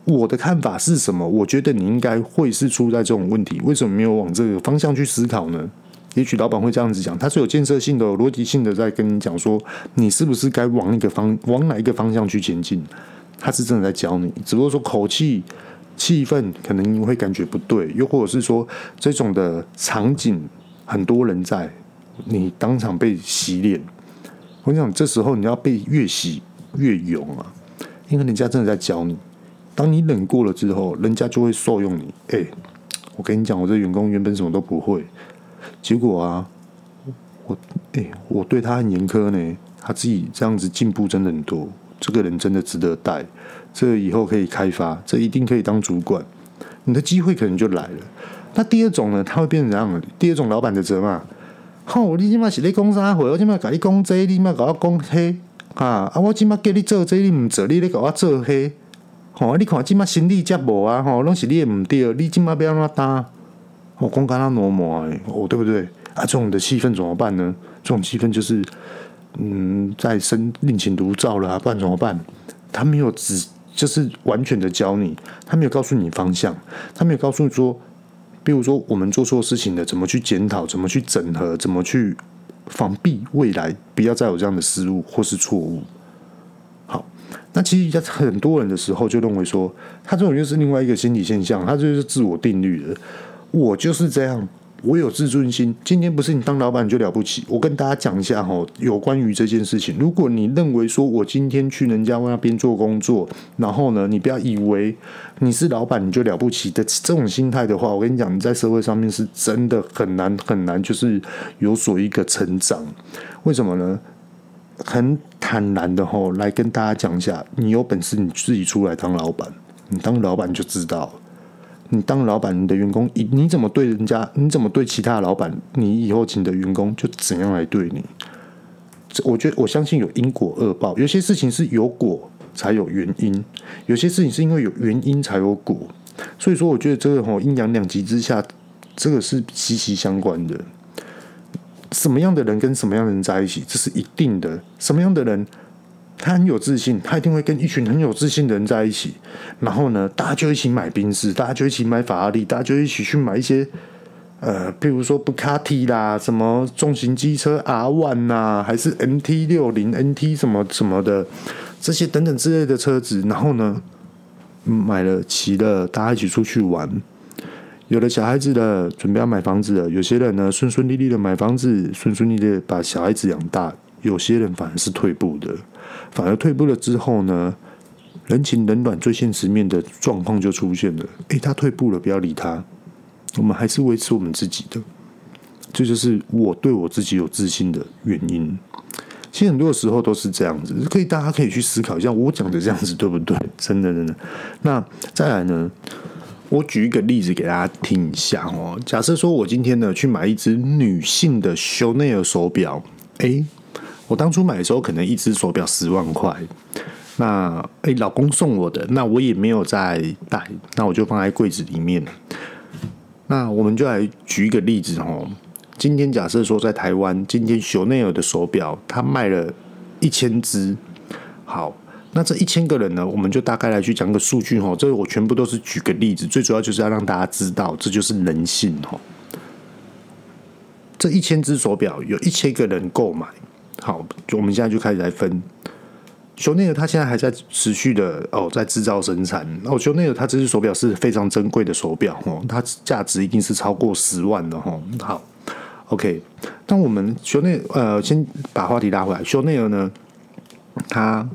我的看法是什么，我觉得你应该会是出在这种问题，为什么没有往这个方向去思考呢？也许老板会这样子讲，他是有建设性的、逻辑性的在跟你讲说，你是不是该往一个方往哪一个方向去前进？他是真的在教你，只不过说口气、气氛可能你会感觉不对，又或者是说这种的场景很多人在，你当场被洗脸。我想，这时候你要被越洗越勇啊，因为人家真的在教你。当你忍过了之后，人家就会受用你。哎，我跟你讲，我这员工原本什么都不会。结果啊，我哎、我对他很严苛呢。他自己这样子进步真的很多，这个人真的值得带，这以后可以开发，这一定可以当主管，你的机会可能就来了。那第二种呢，他会变成怎样？第二种老板的责骂，吼，你今麦是咧讲啥话？我今麦甲你讲这个，你麦甲我讲黑啊！啊，我今麦叫你做这，你毋做，你咧甲我做黑，吼！你看今麦心理接无啊？吼，拢是你毋对，你今麦要安怎担？我公干他挪模哎，哦，对不对啊？这种的气氛怎么办呢？这种气氛就是，嗯，在生另情独照了啊，不然怎么办？他没有只就是完全的教你，他没有告诉你方向，他没有告诉你说，比如说我们做错事情了，怎么去检讨，怎么去整合，怎么去防避未来不要再有这样的失误或是错误。好，那其实在很多人的时候就认为说，他这种又是另外一个心理现象，他就是自我定律的。我就是这样，我有自尊心。今天不是你当老板你就了不起。我跟大家讲一下哈，有关于这件事情。如果你认为说我今天去人家那边做工作，然后呢，你不要以为你是老板你就了不起的这种心态的话，我跟你讲，你在社会上面是真的很难很难，就是有所一个成长。为什么呢？很坦然的哈，来跟大家讲一下，你有本事你自己出来当老板，你当老板就知道。你当老板，你的员工，你你怎么对人家，你怎么对其他老板，你以后请的员工就怎样来对你。我觉得我相信有因果恶报，有些事情是有果才有原因，有些事情是因为有原因才有果。所以说，我觉得这个吼阴阳两极之下，这个是息息相关的。什么样的人跟什么样的人在一起，这是一定的。什么样的人？他很有自信，他一定会跟一群很有自信的人在一起。然后呢，大家就一起买宾士，大家就一起买法拉利，大家就一起去买一些呃，譬如说布卡迪啦，什么重型机车 R One 呐，还是 MT 六零、NT 什么什么的这些等等之类的车子。然后呢，买了骑了，大家一起出去玩。有了小孩子的，准备要买房子了。有些人呢，顺顺利利的买房子，顺顺利利的把小孩子养大。有些人反而是退步的。反而退步了之后呢，人情冷暖最现实面的状况就出现了。诶，他退步了，不要理他，我们还是维持我们自己的，这就是我对我自己有自信的原因。其实很多时候都是这样子，可以大家可以去思考一下，我讲的这样子对不对？真的真的。那再来呢，我举一个例子给大家听一下哦。假设说我今天呢去买一只女性的香奈儿手表，诶。我当初买的时候，可能一只手表十万块。那哎、老公送我的，那我也没有再戴，那我就放在柜子里面。那我们就来举一个例子哦。今天假设说在台湾，今天香奈尔的手表它卖了一千只。好，那这一千个人呢，我们就大概来去讲个数据哦。这个我全部都是举个例子，最主要就是要让大家知道，这就是人性哦。这一千只手表，有一千个人购买。好，我们现在就开始来分。香奈尔他现在还在持续的哦，在制造生产。哦，香奈尔他这只手表是非常珍贵的手表哦，它价值一定是超过十万的哈。好，OK。当我们香奈儿呃，先把话题拉回来，香奈尔呢，他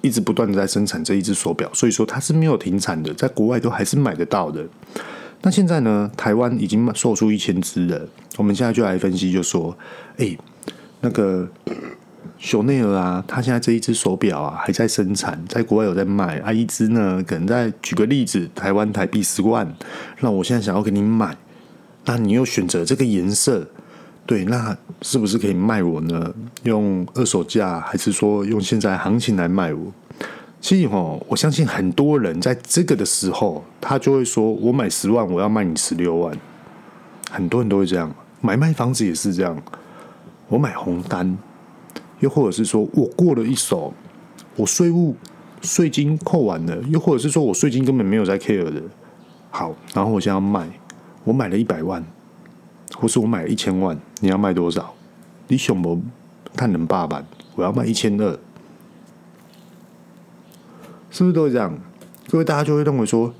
一直不断的在生产这一只手表，所以说它是没有停产的，在国外都还是买得到的。那现在呢，台湾已经售出一千只了，我们现在就来分析，就说，哎。那个香奈尔啊，他现在这一只手表啊还在生产，在国外有在卖啊，一只呢可能在举个例子，台湾台币十万，那我现在想要给你买，那你又选择这个颜色，对，那是不是可以卖我呢？用二手价，还是说用现在行情来卖我？其实哦，我相信很多人在这个的时候，他就会说：“我买十万，我要卖你十六万。”很多人都会这样，买卖房子也是这样。我买红单，又或者是说我过了一手，我税务税金扣完了，又或者是说我税金根本没有在 care 的。好，然后我现在要卖，我买了一百万，或是我买了一千万，你要卖多少？你想不看能爸爸，我要卖一千二。是不是都是这样？各位大家就会认为说，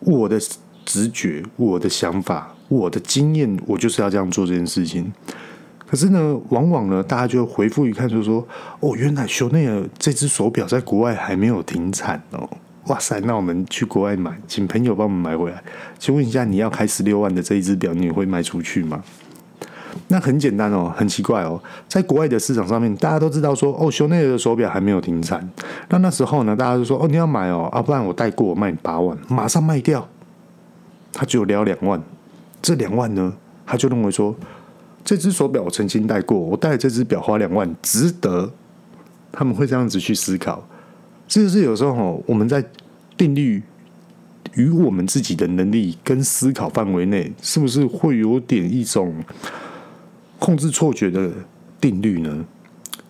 我的直觉、我的想法、我的经验，我就是要这样做这件事情。可是呢，往往呢，大家就回复一看，就说：“哦，原来修内尔这只手表在国外还没有停产哦！哇塞，那我们去国外买，请朋友帮我们买回来。请问一下，你要开十六万的这一只表，你会卖出去吗？”那很简单哦，很奇怪哦，在国外的市场上面，大家都知道说，哦，香奈尔的手表还没有停产。那那时候呢，大家就说，哦，你要买哦，啊，不然我带过，我卖你八万，马上卖掉。他只有聊两万，这两万呢，他就认为说，这只手表我曾经戴过，我戴这只表花两万，值得。他们会这样子去思考，这就是有时候哦，我们在定律与我们自己的能力跟思考范围内，是不是会有点一种。控制错觉的定律呢？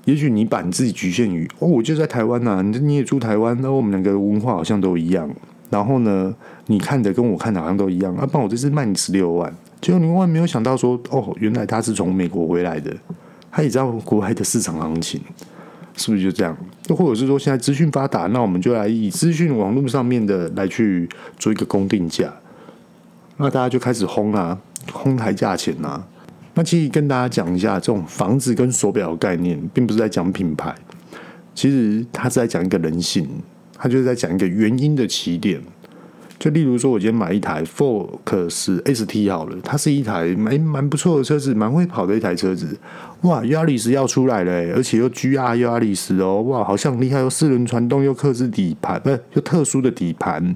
也许你把你自己局限于哦，我就在台湾呐、啊，你你也住台湾，那我们两个文化好像都一样。然后呢，你看的跟我看的好像都一样。啊，不然我这次卖你十六万，结果你万万没有想到说，哦，原来他是从美国回来的，他也知道国外的市场行情，是不是就这样？又或者是说，现在资讯发达，那我们就来以资讯网络上面的来去做一个公定价，那大家就开始轰啊，哄抬价钱啊。那其实跟大家讲一下，这种房子跟手表的概念，并不是在讲品牌，其实它是在讲一个人性，它就是在讲一个原因的起点。就例如说，我今天买一台 Focus ST 好了，它是一台蛮蛮不错的车子，蛮会跑的一台车子。哇阿力士要出来了，而且又 GR Yaris 哦，哇，好像厉害，又四轮传动，又克制底盘，不是，又特殊的底盘。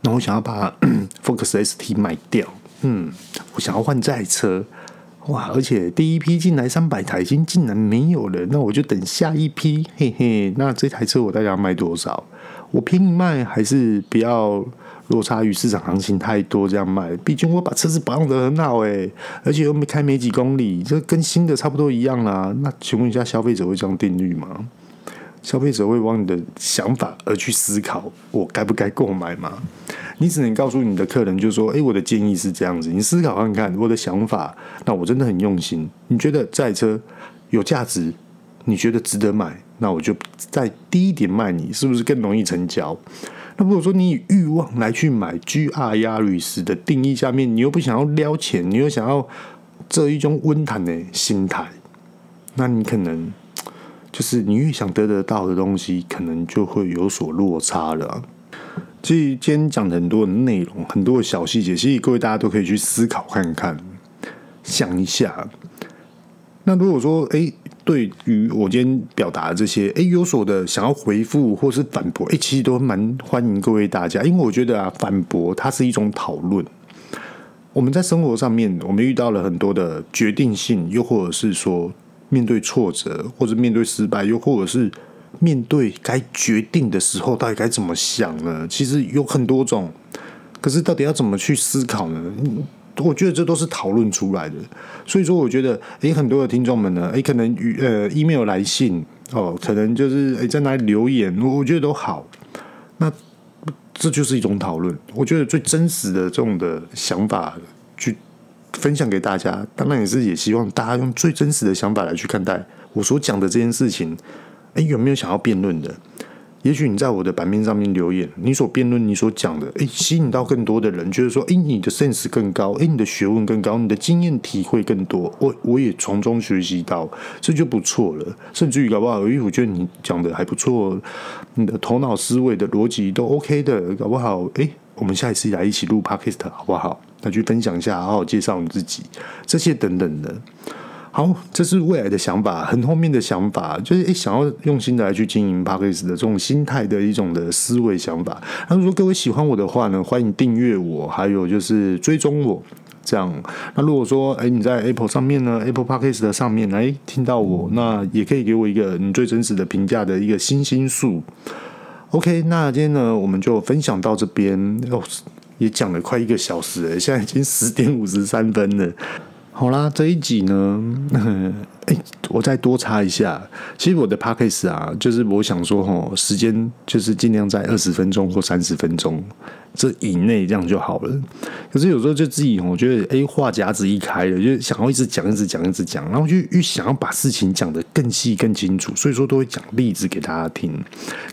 那我想要把 Focus ST 卖掉。嗯，我想要换这台车，哇！而且第一批进来三百台，已经竟然没有了，那我就等下一批，嘿嘿。那这台车我大概要卖多少？我便宜卖还是不要落差于市场行情太多这样卖？毕竟我把车子保养得很好诶，而且又没开没几公里，这跟新的差不多一样啦。那请问一下，消费者会这样定律吗？消费者会往你的想法而去思考，我该不该购买吗？你只能告诉你的客人，就是说，诶，我的建议是这样子，你思考看看我的想法。那我真的很用心，你觉得这台车有价值，你觉得值得买，那我就再低一点卖你，是不是更容易成交？那如果说你以欲望来去买 GR Yaris 的定义下面，你又不想要撩钱，你又想要这一种温谈的心态，那你可能。就是你越想得得到的东西，可能就会有所落差了。所以今天讲很多的内容，很多的小细节，其实各位大家都可以去思考看看，想一下。那如果说，哎，对于我今天表达的这些，哎，有所的想要回复或是反驳，哎，其实都蛮欢迎各位大家，因为我觉得啊，反驳它是一种讨论。我们在生活上面，我们遇到了很多的决定性，又或者是说。面对挫折，或者面对失败，又或者是面对该决定的时候，到底该怎么想呢？其实有很多种，可是到底要怎么去思考呢？我觉得这都是讨论出来的。所以说，我觉得，诶，很多的听众们呢，诶，可能呃，email 来信哦，可能就是诶，在那里留言，我我觉得都好。那这就是一种讨论。我觉得最真实的这种的想法去。分享给大家，当然也是也希望大家用最真实的想法来去看待我所讲的这件事情。诶，有没有想要辩论的？也许你在我的版面上面留言，你所辩论、你所讲的，诶，吸引到更多的人，觉得说，诶，你的 sense 更高，诶，你的学问更高，你的经验体会更多，我我也从中学习到，这就不错了。甚至于搞不好，诶，我觉得你讲的还不错，你的头脑思维的逻辑都 OK 的，搞不好，诶，我们下一次来一起录 Podcast 好不好？那去分享一下，好好介绍你自己，这些等等的。好，这是未来的想法，很后面的想法，就是诶，想要用心的来去经营 Podcast 的这种心态的一种的思维想法。那如果各位喜欢我的话呢，欢迎订阅我，还有就是追踪我。这样。那如果说哎你在 Apple 上面呢，Apple Podcast 的上面来听到我，那也可以给我一个你最真实的评价的一个星星数。OK，那今天呢我们就分享到这边哦，也讲了快一个小时了，现在已经十点五十三分了。好啦，这一集呢，哎，我再多插一下。其实我的 podcast 啊，就是我想说，吼，时间就是尽量在二十分钟或三十分钟。这以内这样就好了。可是有时候就自己，我觉得，哎，话匣子一开了，就想要一直讲，一直讲，一直讲，然后就越想要把事情讲得更细、更清楚，所以说都会讲例子给大家听。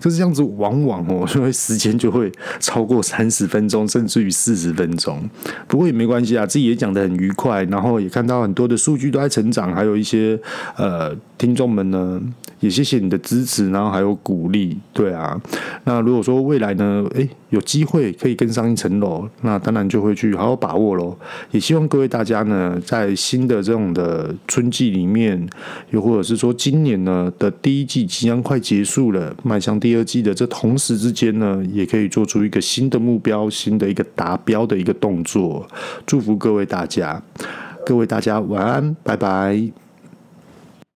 就是这样子，往往哦，因为时间就会超过三十分钟，甚至于四十分钟。不过也没关系啊，自己也讲得很愉快，然后也看到很多的数据都在成长，还有一些呃听众们呢，也谢谢你的支持，然后还有鼓励。对啊，那如果说未来呢，哎，有机会可以。更上一层楼，那当然就会去好好把握喽。也希望各位大家呢，在新的这种的春季里面，又或者是说今年呢的第一季即将快结束了，迈向第二季的这同时之间呢，也可以做出一个新的目标，新的一个达标的一个动作。祝福各位大家，各位大家晚安，拜拜。